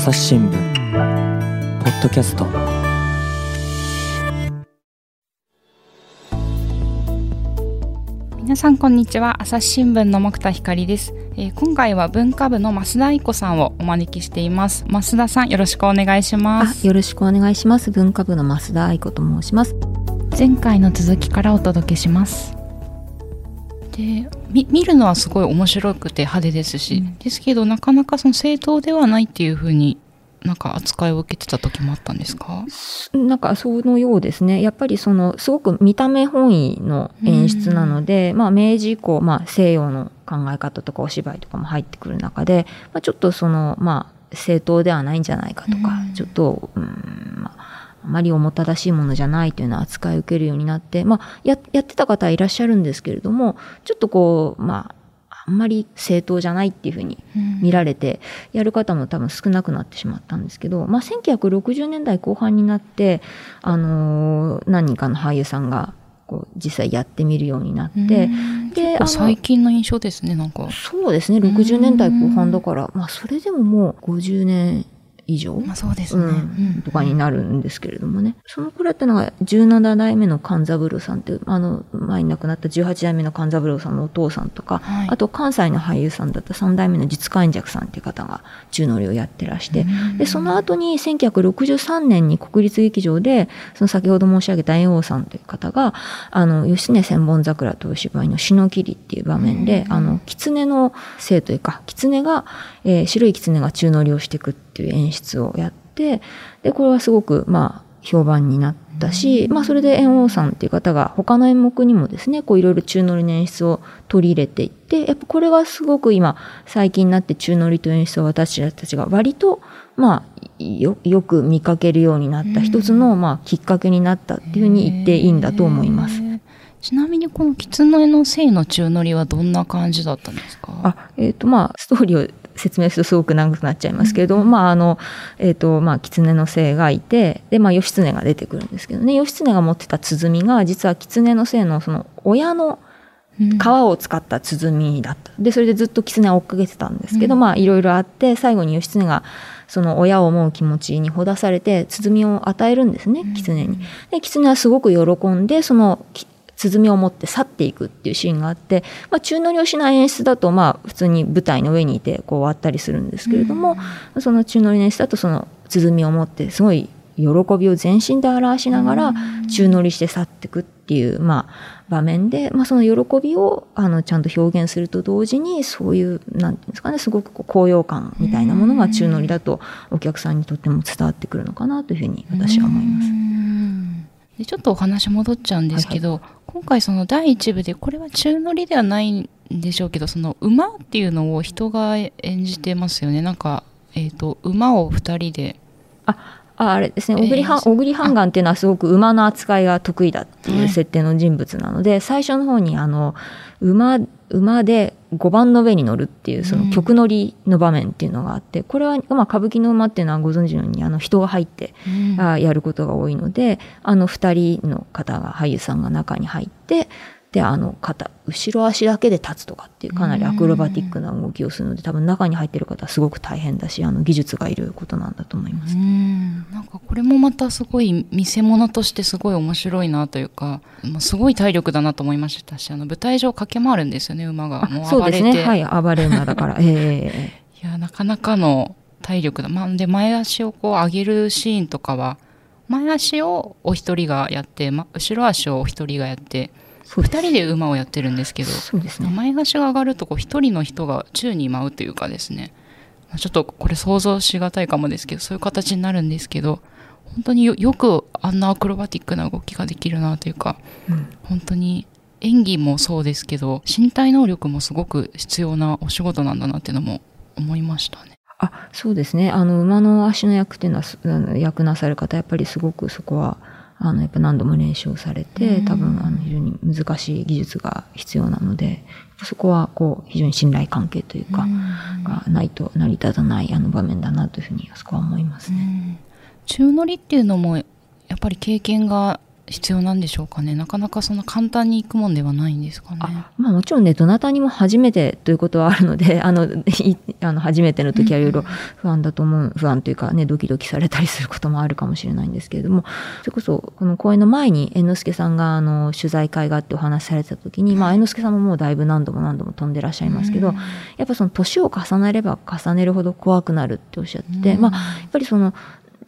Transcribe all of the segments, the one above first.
朝日新聞ポッドキャスト。皆さんこんにちは。朝日新聞の木田光です、えー、今回は文化部の増田愛子さんをお招きしています。増田さんよろしくお願いします。よろしくお願いします。文化部の増田愛子と申します。前回の続きからお届けします。で見るのはすごい面白くて派手ですし、うん、ですけどなかなかその正当ではないっていうふうになんか扱いを受けてた時もあったんですか？なんかそのようですね。やっぱりそのすごく見た目本位の演出なので、まあ明治以降、まあ西洋の考え方とかお芝居とかも入ってくる中で、まあ、ちょっとそのまあ正当ではないんじゃないかとか、ちょっと、うん、まああまり重たらしいものじゃないというような扱いを受けるようになって、まあ、や、やってた方はいらっしゃるんですけれども、ちょっとこう、まあ、あんまり正当じゃないっていうふうに見られて、やる方も多分少なくなってしまったんですけど、まあ、1960年代後半になって、あのー、何人かの俳優さんが、こう実際やってみるようになって、で最近の印象ですねなんか。そうですね60年代後半だから、まあそれでももう50年以上、まあ、そうですね、うん、とかになるんですけれどもね。その頃ってのが17代目の勘三郎さんっていう、あの、前に亡くなった18代目の勘三郎さんのお父さんとか、はい、あと関西の俳優さんだった3代目の実感尺さんっていう方が中乗りをやってらして、で、その後に1963年に国立劇場で、その先ほど申し上げた猿翁さんという方が、あの、義経千本桜という芝居の篠切っていう場面で、あの、狐の生というか、狐が、えー、白い狐が中乗りをしていくっていう演出をやって、で、これはすごく、まあ、評判になったし、まあ、それで猿翁さんっていう方が他の演目にもですね、こういろいろ中乗りの演出を取り入れていって、やっぱこれがすごく今、最近になって中乗りという演出を私たちが割と、まあ、よ、よく見かけるようになった一つの、まあ、きっかけになったっていうふうに言っていいんだと思います。ちなみにこの狐の性の中乗りはどんな感じだったんですか？あ、えっ、ー、とまあ、ストーリーを説明するとすごく長くなっちゃいますけれども、うん、まああの、えっ、ー、と、まあ、狐の精がいて、で、まあ、義経が出てくるんですけどね、義経が持ってた鼓が、実は狐の精のその親の皮を使った鼓だった。で、それでずっと狐を追っかけてたんですけど、うん、まあ、いろいろあって、最後に義経が、その親を思う気持ちにほだされて、鼓を与えるんですね、狐に。で、狐はすごく喜んで、その鼓を持って去っていくっていうシーンがあって、まあ、宙乗りをしない演出だと、まあ、普通に舞台の上にいてこう終わったりするんですけれども、うん、その宙乗りの演出だとその鼓を持ってすごい喜びを全身で表しながら宙乗りして去っていくっていう、まあ、場面で、まあ、その喜びをあのちゃんと表現すると同時にそういうなんていうんですかねすごくこう高揚感みたいなものが宙乗りだとお客さんにとっても伝わってくるのかなというふうに私は思います。でちょっとお話戻っちゃうんですけど、はいはい、今回その第1部でこれは中乗りではないんでしょうけどその馬っていうのを人が演じてますよね。なんか、えーと、馬を2人で。あああれですね。小栗小栗半眼っていうのはすごく馬の扱いが得意だっていう設定の人物なので、はい、最初の方にあの馬馬で5番の上に乗るっていうその曲乗りの場面っていうのがあって、これは、まあ、歌舞伎の馬っていうのはご存知のようにあの人が入って、あやることが多いのであの2人の方が俳優さんが中に入ってであの肩後ろ足だけで立つとかっていうかなりアクロバティックな動きをするので多分中に入ってる方はすごく大変だしあの技術がいることなんだと思います。ん。なんかこれもまたすごい見せ物としてすごい面白いなというか、まあ、すごい体力だなと思いましたしあの舞台上駆け回るんですよね馬が。もうそうですねはい暴れ馬だからええー、いやなかなかの体力だ、まあ、で前足をこう上げるシーンとかは前足をお一人がやって、ま、後ろ足をお一人がやって2人で馬をやってるんですけどそうです、ね、前足が上がると1人の人が宙に舞うというかですね。ちょっとこれ想像しがたいかもですけどそういう形になるんですけど本当によくあんなアクロバティックな動きができるなというか、うん、本当に演技もそうですけど身体能力もすごく必要なお仕事なんだなっていうのも思いましたね。あそうですね。あの馬の足の役っていうのは役なさる方やっぱりすごくそこはあのやっぱ何度も練習をされて多分あの非常に難しい技術が必要なのでそこはこう非常に信頼関係というかがないと成り立たないあの場面だなというふうにそこは思いますね。中乗りっていうのもやっぱり経験が必要なんでしょうかね。なかなかそんな簡単に行くもんではないんですかね。あまあ、もちろんねどなたにも初めてということはあるので あのいあの初めての時はいろいろ不安だと思う不安というかねドキドキされたりすることもあるかもしれないんですけれどもそれこそこの公演の前に猿之助さんがあの取材会があってお話しされた時に、まあ、猿之助さんももうだいぶ何度も何度も飛んでらっしゃいますけど、やっぱその年を重ねれば重ねるほど怖くなるっておっしゃってて、まあ、やっぱりその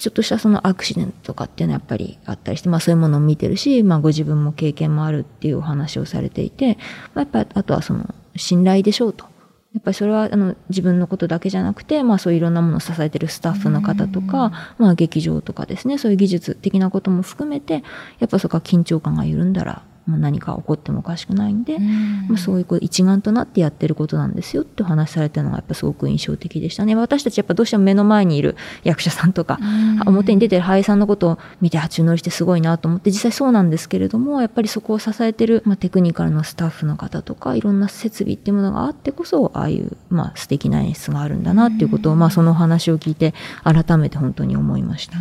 ちょっとしたそのアクシデントとかっていうのはやっぱりあったりして、まあそういうものを見てるし、まあご自分も経験もあるっていうお話をされていて、まあやっぱりあとはその信頼でしょうと。やっぱりそれはあの自分のことだけじゃなくて、まあそういういろんなものを支えてるスタッフの方とか、まあ劇場とかですね、そういう技術的なことも含めて、やっぱそこは緊張感が緩んだら、もう何か起こってもおかしくないんで、まあ、そういうこう一丸となってやってることなんですよってお話しされたのがやっぱすごく印象的でしたね。私たちやっぱどうしても目の前にいる役者さんとか、表に出てる俳優さんのことを見て八乗りしてすごいなと思って実際そうなんですけれどもやっぱりそこを支えてる、まあ、テクニカルのスタッフの方とかいろんな設備っていうものがあってこそああいう、まあ、素敵な演出があるんだなっていうことを、まあ、そのお話を聞いて改めて本当に思いました。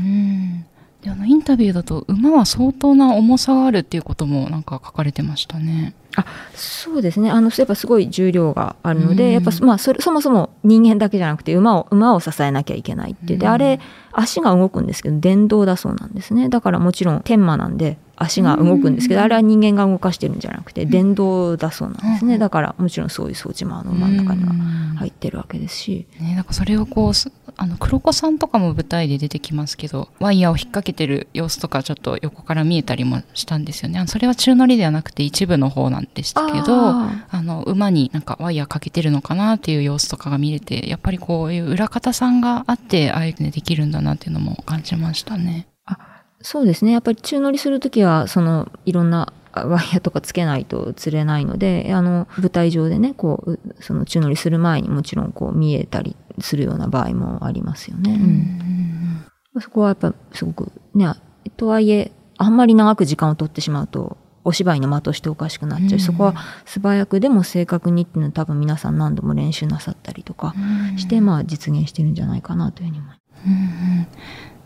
あのインタビューだと馬は相当な重さがあるっていうこともなんか書かれてましたね。あそうですね。あのやっぱすごい重量があるので、うん、やっぱ、まあ、それそもそも人間だけじゃなくて馬を馬を支えなきゃいけないってで、うん、あれ足が動くんですけど電動だそうなんですね。だからもちろん天馬なんで足が動くんですけど、うん、あれは人間が動かしてるんじゃなくて電動だそうなんですね、だからもちろんそういう装置もあの真ん中には入ってるわけですし、ね、なんかそれをこうあの黒子さんとかも舞台で出てきますけどワイヤーを引っ掛けてる様子とかちょっと横から見えたりもしたんですよね。それは宙乗りではなくて一部の方なんでしたけどあの馬になんかワイヤーかけてるのかなっていう様子とかが見れてやっぱりこういう裏方さんがあってああいうふうにできるんだなっていうのも感じましたね。あそうですねやっぱり宙乗りする時はそのいろんなワイヤーとかつけないと釣れないので、あの、舞台上でね、こう、その宙乗りする前にもちろんこう見えたりするような場合もありますよね。うん、そこはやっぱすごく、ね、とはいえ、あんまり長く時間を取ってしまうと、お芝居の間としておかしくなっちゃう、そこは素早くでも正確にっていうのは多分皆さん何度も練習なさったりとかして、まあ実現してるんじゃないかなというふうに思います。うん。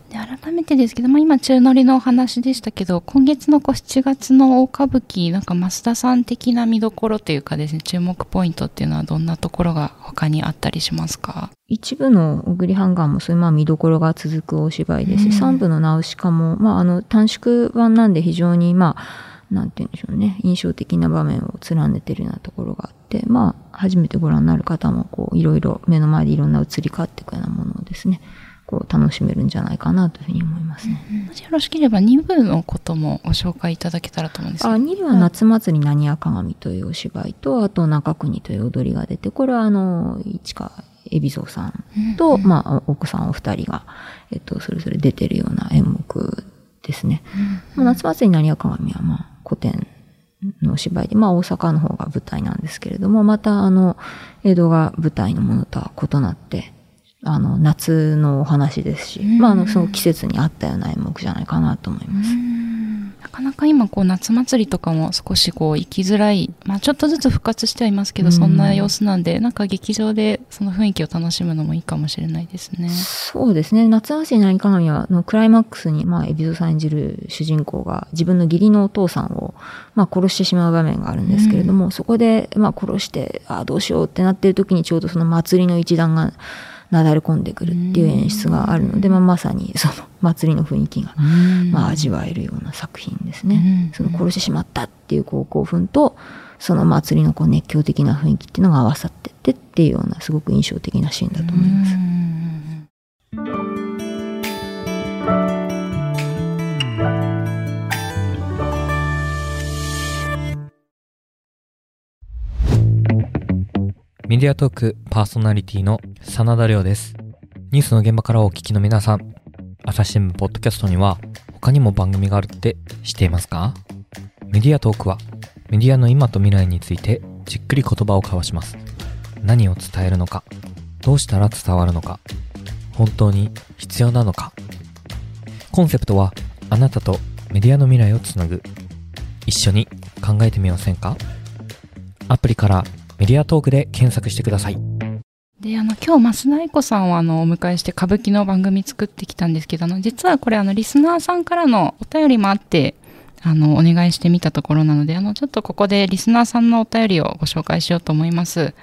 で改めてですけど、まあ、今中乗りのお話でしたけど今月のこう7月の大歌舞伎なんか増田さん的な見どころというかですね注目ポイントっていうのはどんなところが他にあったりしますか？一部の小栗ハンガーもそういうまあ見どころが続くお芝居ですし、うん、三部のナウシカも、まあ、あの短縮版なんで非常にまあなんて言うんでしょうね、印象的な場面を連ねてるようなところがあって、まあ、初めてご覧になる方も、こう、いろいろ目の前でいろんな移り変わっていくようなものをですね、こう楽しめるんじゃないかなというふうに思いますね。もしよろしければ2部のこともご紹介いただけたらと思うんですけど。あ、2部は夏祭り何や鏡というお芝居と、あと中国という踊りが出て、これはあの、市川海老蔵さんと、うんうん、まあ、奥さんお二人が、えっと、それぞれ出てるような演目ですね。うんうん、夏祭り何や鏡は、まあ、古典の芝居で、まあ大阪の方が舞台なんですけれども、またあの、江戸が舞台のものとは異なって、あの、夏のお話ですし、まあ、あの、その季節に合ったような演目じゃないかなと思います。なかなか今、こう、夏祭りとかも少しこう、行きづらい、まあ、ちょっとずつ復活してはいますけど、そんな様子なんで、なんか劇場でその雰囲気を楽しむのもいいかもしれないですね。そうですね。夏祭り何鏡は、のクライマックスに、まあ、海老蔵さん演じる主人公が自分の義理のお父さんを、まあ、殺してしまう場面があるんですけれども、そこで、まあ、殺して、ああ、どうしようってなってる時にちょうどその祭りの一団が、なだれ込んでくるっていう演出があるので、まあ、まさにその祭りの雰囲気が、まあ、味わえるような作品ですね。その殺してしまったっていうこう興奮とその祭りのこう熱狂的な雰囲気っていうのが合わさってってっていうようなすごく印象的なシーンだと思います。メディアトークパーソナリティの真田亮です。ニュースの現場からお聞きの皆さん、朝日新聞ポッドキャストには他にも番組があるって知っていますか？メディアトークはメディアの今と未来についてじっくり言葉を交わします。何を伝えるのか、どうしたら伝わるのか、本当に必要なのか。コンセプトはあなたとメディアの未来をつなぐ。一緒に考えてみませんか？アプリからメディアトークで検索してください。で、あの、今日、増田愛子さんをあの、お迎えして歌舞伎の番組作ってきたんですけど、あの、実はこれあの、リスナーさんからのお便りもあって、あの、お願いしてみたところなので、あの、ちょっとここでリスナーさんのお便りをご紹介しようと思います。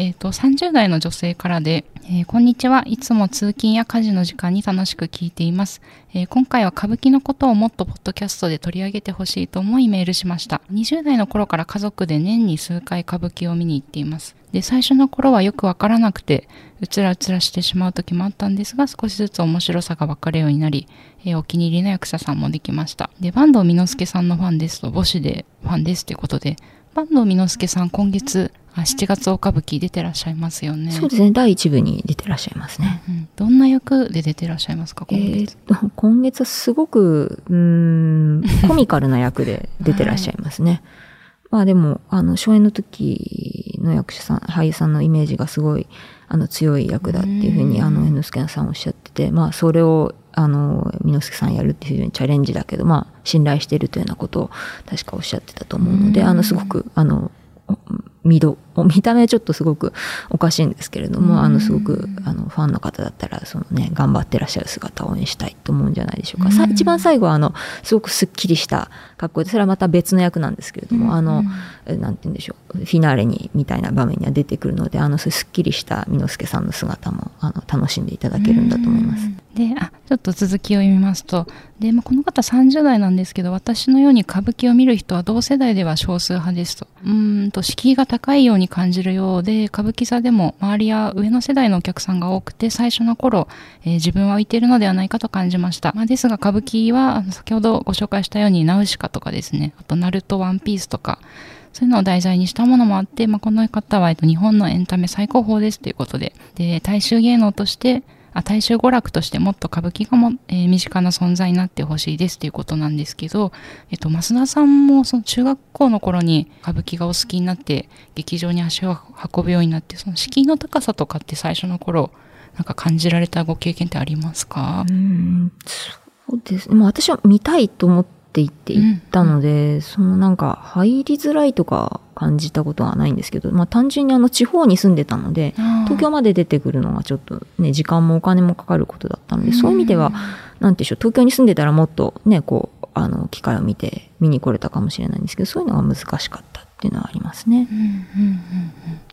えっ、と、30代の女性からで、えーこんにちは。いつも通勤や家事の時間に楽しく聞いています。えー今回は歌舞伎のことをもっとポッドキャストで取り上げてほしいと思いメールしました。20代の頃から家族で年に数回歌舞伎を見に行っています。で、最初の頃はよくわからなくて、うつらうつらしてしまう時もあったんですが、少しずつ面白さがわかるようになり、えーお気に入りの役者さんもできました。で、坂東美之助さんのファンですと、母子でファンですということで、坂東美之助さん今月、あ7月大歌舞伎出てらっしゃいますよね。そうですね第一部に出てらっしゃいますね。うんどんな役で出てらっしゃいますかえ今月、ーっと今月？はすごくうーん コミカルな役で出てらっしゃいますね。まあでもあの初演の時の役者さん俳優さんのイメージがすごいあの強い役だっていうふうにうんあの猿之助さんおっしゃっててまあそれをあの美之助さんやるっていうふうにチャレンジだけどまあ信頼しているというようなことを確かおっしゃってたと思うのでうんあのすごくあの見ど見た目ちょっとすごくおかしいんですけれども、あのすごくあのファンの方だったらそのね頑張ってらっしゃる姿を応援したいと思うんじゃないでしょうか、さうん。一番最後はあのすごくすっきりした格好でそれはまた別の役なんですけれども、あのえなんて言うんでしょうフィナーレにみたいな場面には出てくるのであのすっきりした美之助さんの姿もあの楽しんでいただけるんだと思います。であちょっと続きを読みますとで、まあ、この方30代なんですけど私のように歌舞伎を見る人は同世代では少数派ですと。うーんと敷居が高いように感じるようで歌舞伎座でも周りや上の世代のお客さんが多くて最初の頃、えー自分は浮いているのではないかと感じました、まあ、ですが歌舞伎は先ほどご紹介したようにナウシカとかですねあとナルトワンピースとかそういうのを題材にしたものもあって、まあ、この方は、日本のエンタメ最高峰ですということで、で、大衆芸能として、大衆娯楽としてもっと歌舞伎がも、えー身近な存在になってほしいですということなんですけど、えっと、増田さんもその中学校の頃に歌舞伎がお好きになって、劇場に足を運ぶようになって、その敷居の高さとかって最初の頃、なんか感じられたご経験ってありますか？うんそうですね。まあ私は見たいと思って行って行ったので、そのなんか入りづらいとか感じたことはないんですけど、まあ単純にあの地方に住んでたので、東京まで出てくるのがちょっとね、時間もお金もかかることだったので、そういう意味では、なんていうんでしょう、東京に住んでたらもっとね、こう、あの、機会を見て見に来れたかもしれないんですけど、そういうのが難しかったっていうのはありますね。うんうんうん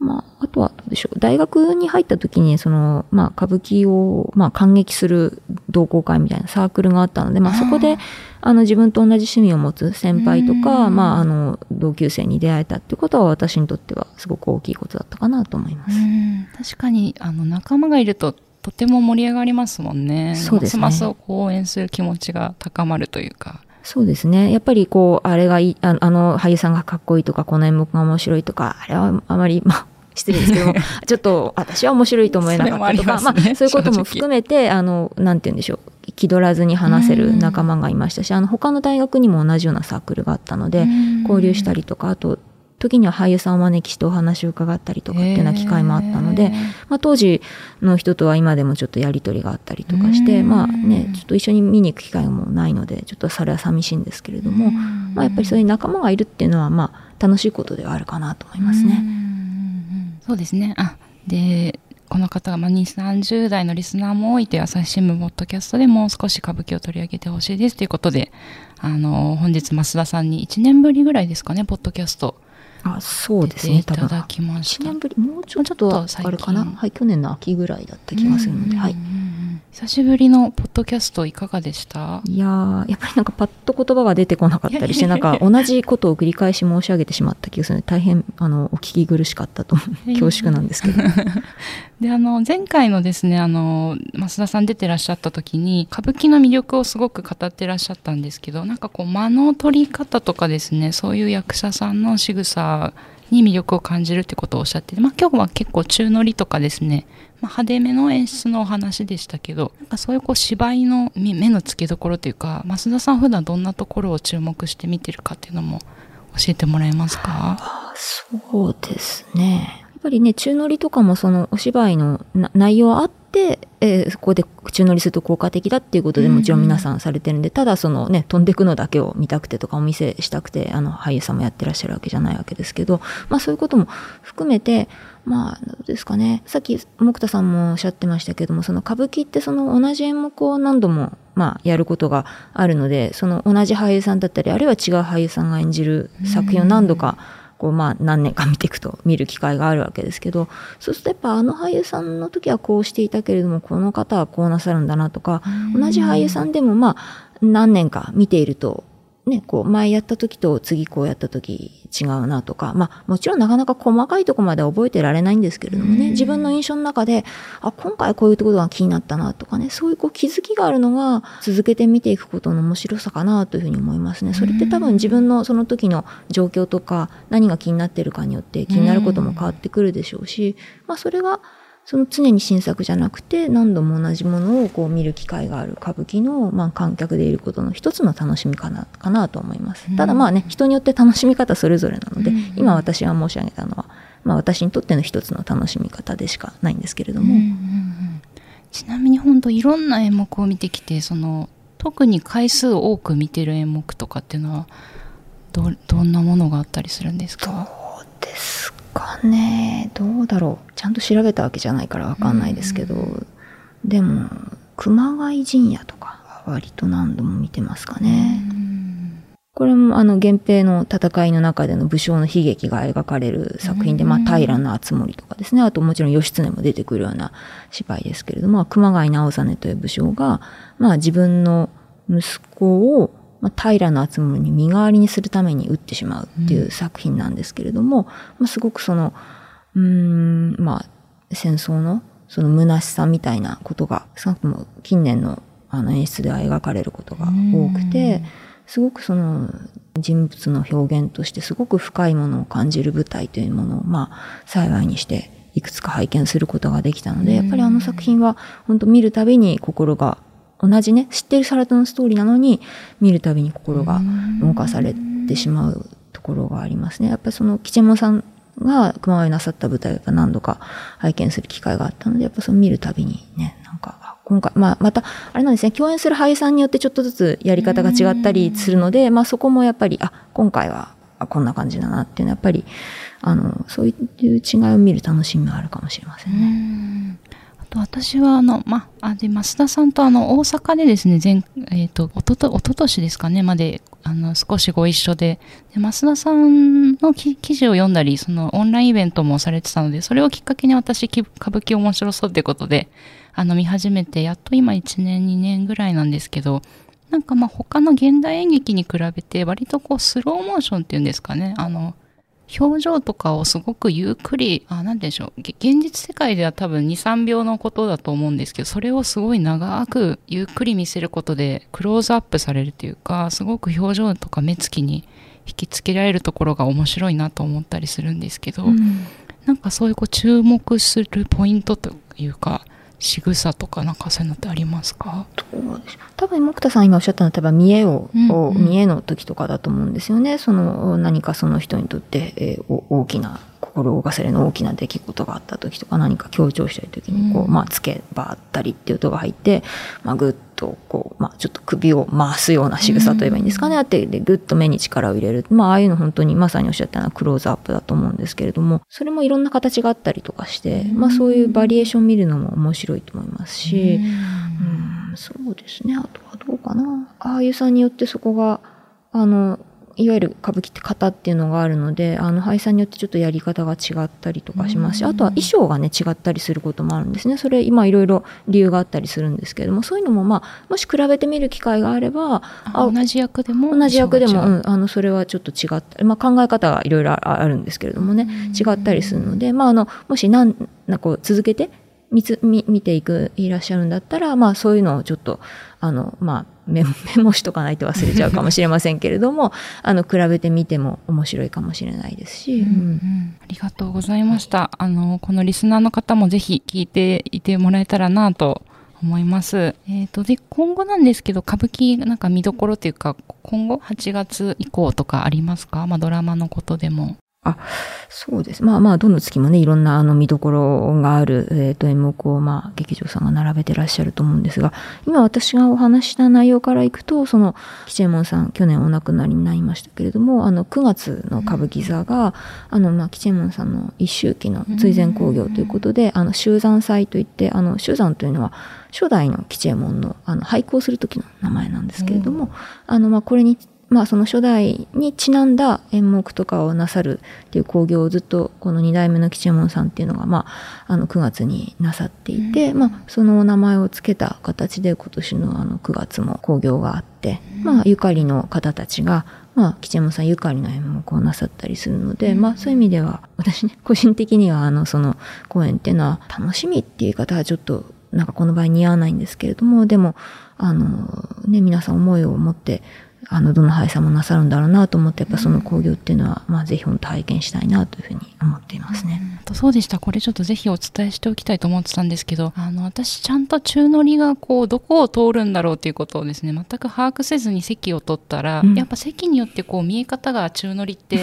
まあ、あとはどうでしょう。大学に入った時に、その、まあ、歌舞伎を、まあ、感激する同好会みたいなサークルがあったので、まあ、そこで、あの、自分と同じ趣味を持つ先輩とか、うんまあ、あの、同級生に出会えたっていうことは、私にとってはすごく大きいことだったかなと思います。うん確かにあの仲間がいるととても盛り上がりますもんね。そうですねますます応援する気持ちが高まるというか。そうですね。やっぱりこう、あれがいい、ああの俳優さんがかっこいいとか、この演目が面白いとか、あれはあまり、まあ、失礼ですけども、ちょっと私は面白いと思えなかったとか、ますね。あ、そういうことも含めて、あの、なんて言うんでしょう。気取らずに話せる仲間がいましたし、あの、他の大学にも同じようなサークルがあったので、交流したりとか、あと、時には俳優さんをお招きしてお話を伺ったりとかっていうような機会もあったので、まあ、当時の人とは今でもちょっとやり取りがあったりとかして、うん。まあね、ちょっと一緒に見に行く機会もないので、ちょっとそれは寂しいんですけれども、まあ、やっぱりそういう仲間がいるっていうのは、まあ、楽しいことではあるかなと思いますね。そうですね。あでこの方が、まあ、30代のリスナーも多いという朝日新聞ポッドキャストでもう少し歌舞伎を取り上げてほしいですということで、あの、本日増田さんに1年ぶりぐらいですかね、ポッドキャストあ、そう出ですね、ていただ多分。1きました。年ぶり、もうちょっとあれかな？はい、去年の秋ぐらいだった気がするので、はい久しぶりのポッドキャストいかがでした？いやーやっぱりなんかパッと言葉が出てこなかったりして、なんか同じことを繰り返し申し上げてしまった気がするので、大変、あの、お聞き苦しかったと恐縮なんですけど。であの前回のですねあの増田さん出てらっしゃった時に歌舞伎の魅力をすごく語ってらっしゃったんですけどなんかこう間の取り方とかですねそういう役者さんの仕草に魅力を感じるってことをおっしゃってて、まあ、今日は結構中乗りとかですね、まあ、派手めの演出のお話でしたけどなんかそういうこう芝居の目の付けどころというか増田さん普段どんなところを注目して見てるかっていうのも教えてもらえますか？あそうですね。やっぱりね、中乗りとかもそのお芝居のな内容あって、えーそこで中乗りすると効果的だっていうことでうんうんもちろん皆さんされてるんで、ただそのね、飛んでくのだけを見たくてとかお見せしたくて、あの、俳優さんもやってらっしゃるわけじゃないわけですけど、まあそういうことも含めて、まあ、どうですかね。さっき、木田さんもおっしゃってましたけども、その歌舞伎ってその同じ演目を何度も、まあ、やることがあるので、その同じ俳優さんだったり、あるいは違う俳優さんが演じる作品を何度か、こうまあ何年か見ていくと見る機会があるわけですけど、そうするとやっぱあの俳優さんの時はこうしていたけれども、この方はこうなさるんだなとか、同じ俳優さんでもまあ何年か見ていると、ね、こう前やった時と次こうやった時違うなとか、まあもちろんなかなか細かいとこまで覚えてられないんですけれどもね、自分の印象の中で、あ、今回こういうところが気になったなとかね、そういうこう気づきがあるのが続けて見ていくことの面白さかなというふうに思いますね。それって多分自分のその時の状況とか何が気になってるかによって気になることも変わってくるでしょうし、まあそれがその常に新作じゃなくて何度も同じものをこう見る機会がある歌舞伎の、まあ、観客でいることの一つの楽しみかなかなと思います。ただまあね人によって楽しみ方それぞれなので、今私が申し上げたのは、まあ、私にとっての一つの楽しみ方でしかないんですけれども。ちなみに本当いろんな演目を見てきてその特に回数多く見てる演目とかっていうのはどどんなものがあったりするんですか？どうですかねどうだろう。ちゃんと調べたわけじゃないからわかんないですけど、でも熊谷陣屋とか割と何度も見てますかね。これもあの源平の戦いの中での武将の悲劇が描かれる作品で、まあ、平敦盛とかですね。あともちろん義経も出てくるような芝居ですけれども熊谷直実という武将が、まあ、自分の息子をまあ、平敦盛に身代わりにするために撃ってしまうっていう作品なんですけれども、まあ、すごくそのうーんまあ戦争のその虚しさみたいなことが少なくとも近年のあの演出では描かれることが多くてすごくその人物の表現としてすごく深いものを感じる舞台というものをまあ幸いにしていくつか拝見することができたのでやっぱりあの作品は本当見るたびに心が同じね知ってるサラダのストーリーなのに見るたびに心が動かされてしまうところがありますね。やっぱりその吉右衛門さんが熊谷なさった舞台をやっぱ何度か拝見する機会があったのでやっぱその見るたびにねなんか今回、まあ、またあれなんですね共演する俳優さんによってちょっとずつやり方が違ったりするので、まあ、そこもやっぱりあ今回はこんな感じだなっていうのはやっぱりあのそういう違いを見る楽しみはあるかもしれませんね。と私はあの、まあ、で増田さんとあの大阪でですね前、えーと、おととおととしですかねまであの少しご一緒でで増田さんの記事を読んだりそのオンラインイベントもされてたのでそれをきっかけに私歌舞伎面白そうってことであの見始めてやっと今1年2年ぐらいなんですけどなんかまあ他の現代演劇に比べて割とこうスローモーションっていうんですかねあの表情とかをすごくゆっくり、あ、なんでしょう。現実世界では多分2、3秒のことだと思うんですけど、それをすごい長くゆっくり見せることでクローズアップされるというか、すごく表情とか目つきに引きつけられるところが面白いなと思ったりするんですけど、うん、なんかそういうこう注目するポイントというか、仕草とかなんかそういうのってありますか？多分木田さん今おっしゃったのは多分見栄を、うんうん、見栄の時とかだと思うんですよね。その何かその人にとって、えー、大きな心を動かされる大きな出来事があった時とか何か強調したい時にこう、うん、まあつけばったりっていう音が入って、まあ、ぐっとこう、まあ、ちょっと首を回すような仕草といえばいいんですかね、あってでぐっと目に力を入れる、まあ、ああいうの本当にまさにおっしゃったようなクローズアップだと思うんですけれどもそれもいろんな形があったりとかして、まあ、そういうバリエーション見るのも面白いと思いますし、うん、そうですね。あとはどうかな。ああいうさんによってそこがあのいわゆる歌舞伎って型っていうのがあるのであの俳優さんによってちょっとやり方が違ったりとかしますしあとは衣装がね違ったりすることもあるんですね。それ今いろいろ理由があったりするんですけれどもそういうのもまあもし比べてみる機会があれば同じ役でも同じ役でも、う。ん、あのそれはちょっと違った、まあ、考え方がいろいろあるんですけれどもね違ったりするので、まあ、あのもし何なこう続けて見つ見見ていくいらっしゃるんだったら、まあ、そういうのをちょっとあの、まあ、メモしとかないと忘れちゃうかもしれませんけれども あの比べてみても面白いかもしれないですし、うんうん、ありがとうございましたあのこのリスナーの方もぜひ聞いていてもらえたらなと思います。えっ、ー、と、で、今後なんですけど、歌舞伎なんか見どころというか、今後8月以降とかありますか？まあドラマのことでも。あ、そうです。まあまあ、どの月もね、いろんなあの見どころがある、えっ、ー、と、演目を、まあ、劇場さんが並べてらっしゃると思うんですが、今私がお話した内容からいくと、その、吉右衛門さん、去年お亡くなりになりましたけれども、あの、9月の歌舞伎座が、うん、あの、まあ、吉右衛門さんの一周期の追善興行ということで、あの、修山祭といって、あの、修山というのは、初代の吉右衛門の、あの、俳句をする時の名前なんですけれども、うん、あの、まあ、これにまあその初代にちなんだ演目とかをなさるっていう興行をずっとこの2代目の吉右衛門さんっていうのがまああの9月になさっていて、うん、まあそのお名前を付けた形で今年のあの9月も興行があって、うん、まあゆかりの方たちがまあ、吉右衛門さんゆかりの演目をなさったりするので、うん、まあそういう意味では、私ね、個人的にはあの、その公演っていうのは楽しみっていう方はちょっと、なんかこの場合似合わないんですけれども、でも、あの、ね、皆さん思いを持ってあの、どの俳優さんもなさるんだろうなと思って、やっぱその興行っていうのは、まあ、ぜひ本当拝見したいなというふうに思っていますね。うん、そうでした。これちょっとぜひお伝えしておきたいと思ってたんですけど、あの、私ちゃんと中乗りがこう、どこを通るんだろうっていうことをですね、全く把握せずに席を取ったら、うん、やっぱ席によってこう、見え方が中乗りって違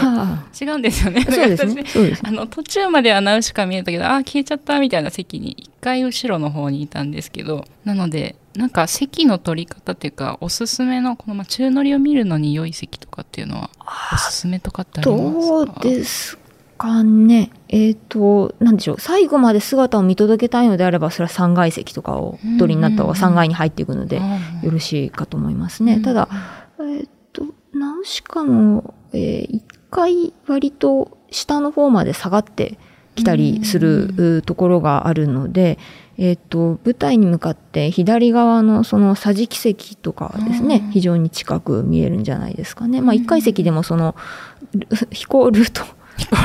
うんですよね。そうですね。あの、途中まではナウシカ見えたけど、ああ、消えちゃったみたいな席に一回後ろの方にいたんですけど、なので、なんか席の取り方っていうかおすすめのこのま中乗りを見るのに良い席とかっていうのはおすすめとかってあります？かどうですかね。えっ、ー、となんでしょう。最後まで姿を見届けたいのであればそれは3階席とかを取りになった方が3階に入っていくのでよろしいかと思いますね、ただえっ、ー、とナウシカも、えー、1回割と下の方まで下がってきたりするところがあるので、えっ、ー、と、舞台に向かって左側のその桟敷席とかですね、非常に近く見えるんじゃないですかね。まあ一階席でもその飛行ルート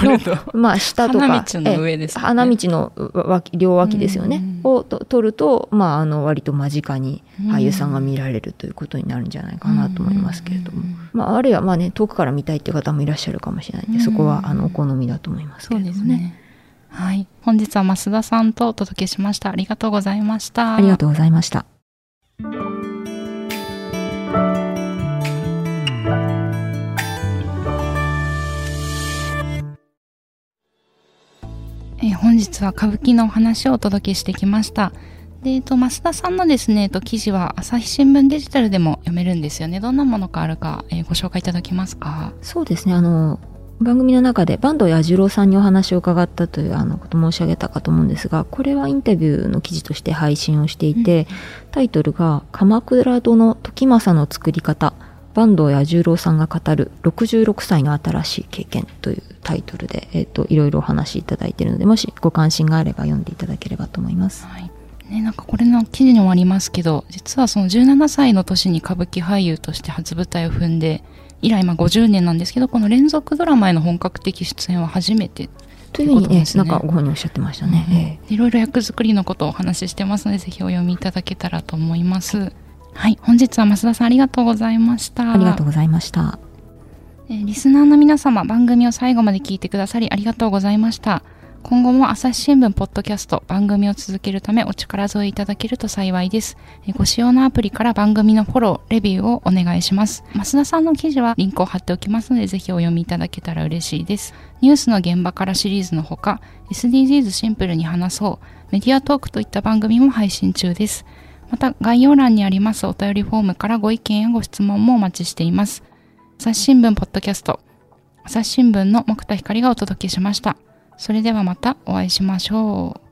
の、まあ下とか、花道の上です、ね、花道の脇、両脇ですよね。を取ると、まああの割と間近に俳優さんが見られるということになるんじゃないかなと思いますけれども。まああるいはまあね、遠くから見たいっていう方もいらっしゃるかもしれないんで、そこはあのお好みだと思いますけれどもね。そうですねはい。本日は増田さんとお届けしました。ありがとうございました。ありがとうございました。え本日は歌舞伎のお話をお届けしてきました。で、えっと、増田さんのですね、えっと、記事は朝日新聞デジタルでも読めるんですよね。どんなものがあるか、えー、ご紹介いただけますか？そうですね。あの、番組の中で坂東彌十郎さんにお話を伺ったというあのこと申し上げたかと思うんですがこれはインタビューの記事として配信をしていて、タイトルが「鎌倉殿時政の作り方坂東彌十郎さんが語る66歳の新しい経験」というタイトルで、えーと、いろいろお話しいただいているのでもしご関心があれば読んでいただければと思います。はいね、なんかこれの記事にもありますけど実はその17歳の年に歌舞伎俳優として初舞台を踏んで以来まあ50年なんですけどこの連続ドラマへの本格的出演は初めてというふうにね、なんかご本人おっしゃってましたね、いろいろ役作りのことをお話ししてますのでぜひお読みいただけたらと思います。はい。本日は増田さんありがとうございました。ありがとうございました。えリスナーの皆様番組を最後まで聞いてくださりありがとうございました今後も朝日新聞ポッドキャスト番組を続けるためお力添えいただけると幸いです。ご使用のアプリから番組のフォロー、レビューをお願いします。増田さんの記事はリンクを貼っておきますのでぜひお読みいただけたら嬉しいです。ニュースの現場からシリーズのほか SDGs シンプルに話そうメディアトークといった番組も配信中です。また概要欄にありますお便りフォームからご意見やご質問もお待ちしています。朝日新聞ポッドキャスト朝日新聞の木田光がお届けしました。それではまたお会いしましょう。